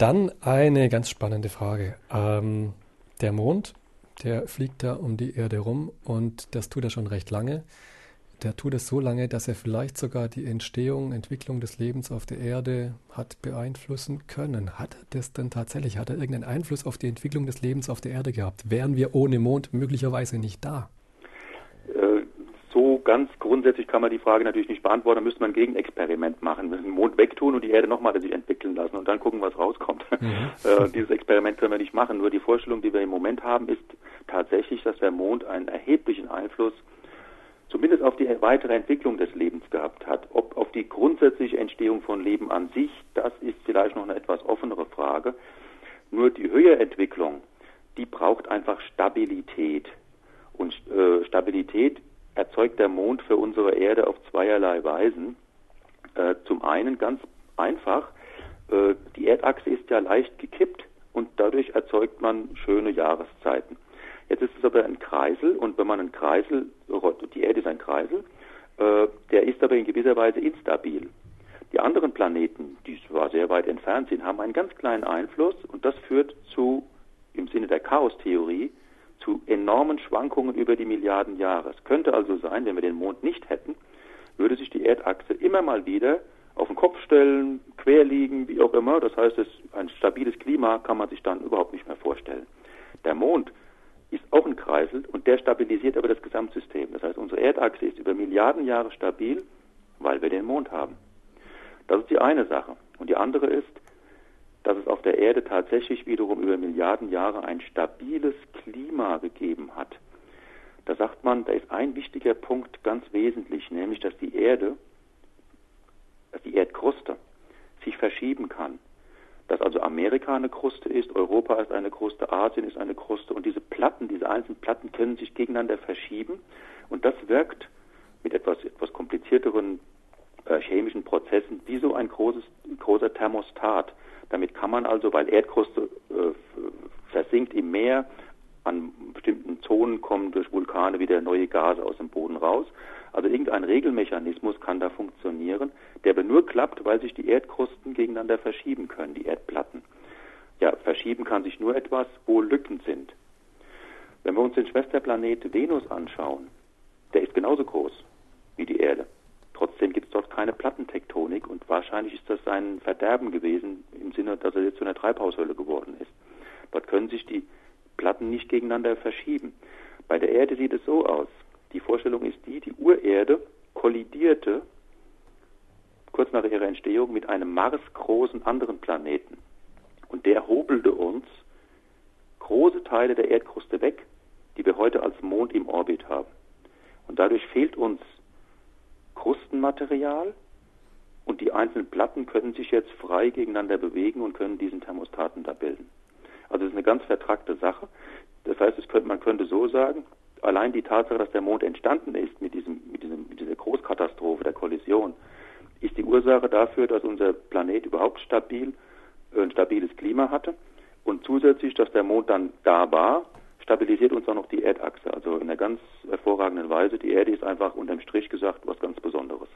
Dann eine ganz spannende Frage. Ähm, der Mond, der fliegt da um die Erde rum und das tut er schon recht lange. Der tut es so lange, dass er vielleicht sogar die Entstehung, Entwicklung des Lebens auf der Erde hat beeinflussen können. Hat er das denn tatsächlich? Hat er irgendeinen Einfluss auf die Entwicklung des Lebens auf der Erde gehabt? Wären wir ohne Mond möglicherweise nicht da? Ganz grundsätzlich kann man die Frage natürlich nicht beantworten. Da müsste man ein Gegenexperiment machen. Wir müssen den Mond wegtun und die Erde nochmal sich entwickeln lassen und dann gucken, was rauskommt. Mhm. Äh, dieses Experiment können wir nicht machen. Nur die Vorstellung, die wir im Moment haben, ist tatsächlich, dass der Mond einen erheblichen Einfluss zumindest auf die weitere Entwicklung des Lebens gehabt hat. Ob auf die grundsätzliche Entstehung von Leben an sich, das ist vielleicht noch eine etwas offenere Frage. Nur die Höherentwicklung, die braucht einfach Stabilität. Und äh, Stabilität erzeugt der Mond für unsere Erde auf zweierlei Weisen. Äh, zum einen ganz einfach, äh, die Erdachse ist ja leicht gekippt und dadurch erzeugt man schöne Jahreszeiten. Jetzt ist es aber ein Kreisel und wenn man einen Kreisel, die Erde ist ein Kreisel, äh, der ist aber in gewisser Weise instabil. Die anderen Planeten, die zwar sehr weit entfernt sind, haben einen ganz kleinen Einfluss und das führt zu, im Sinne der Chaostheorie, zu enormen Schwankungen über die Milliarden Jahre. Es könnte also sein, wenn wir den Mond nicht hätten, würde sich die Erdachse immer mal wieder auf den Kopf stellen, quer liegen, wie auch immer. Das heißt, ein stabiles Klima kann man sich dann überhaupt nicht mehr vorstellen. Der Mond ist auch ein Kreisel und der stabilisiert aber das Gesamtsystem. Das heißt, unsere Erdachse ist über Milliarden Jahre stabil, weil wir den Mond haben. Das ist die eine Sache. Und die andere ist, dass es auf der Erde tatsächlich wiederum über Milliarden Jahre ein stabiles Klima gegeben hat. Da sagt man, da ist ein wichtiger Punkt ganz wesentlich, nämlich dass die Erde, dass die Erdkruste sich verschieben kann dass also Amerika eine Kruste ist, Europa ist eine Kruste, Asien ist eine Kruste und diese Platten, diese einzelnen Platten können sich gegeneinander verschieben und das wirkt mit etwas, etwas komplizierteren äh, chemischen Prozessen wie so ein großes, großer Thermostat. Damit kann man also, weil Erdkruste äh, versinkt im Meer, an bestimmten Zonen kommen durch Vulkane wieder neue Gase aus dem Boden raus. Also irgendein Regelmechanismus kann da funktionieren, der aber nur klappt, weil sich die Erdkrusten gegeneinander verschieben können, die Erdplatten. Ja, verschieben kann sich nur etwas, wo Lücken sind. Wenn wir uns den Schwesterplanet Venus anschauen, der ist genauso groß wie die Erde. Trotzdem gibt es dort keine Plattentektonik und wahrscheinlich ist das sein Verderben gewesen im Sinne, dass er jetzt zu einer Treibhaushölle geworden ist. Dort können sich die Platten nicht gegeneinander verschieben. Bei der Erde sieht es so aus. Die Vorstellung ist die, die Urerde kollidierte kurz nach ihrer Entstehung mit einem marsgroßen anderen Planeten. Und der hobelte uns große Teile der Erdkruste weg, die wir heute als Mond im Orbit haben. Und dadurch fehlt uns Krustenmaterial und die einzelnen Platten können sich jetzt frei gegeneinander bewegen und können diesen Thermostaten da bilden. Also es ist eine ganz vertrackte Sache. Das heißt, könnte, man könnte so sagen, allein die Tatsache, dass der Mond entstanden ist mit, diesem, mit, diesem, mit dieser Großkatastrophe der Kollision, ist die Ursache dafür, dass unser Planet überhaupt stabil, äh, ein stabiles Klima hatte. Und zusätzlich, dass der Mond dann da war, stabilisiert uns auch noch die Erdachse. Also in einer ganz hervorragenden Weise. Die Erde ist einfach unterm Strich gesagt was ganz Besonderes.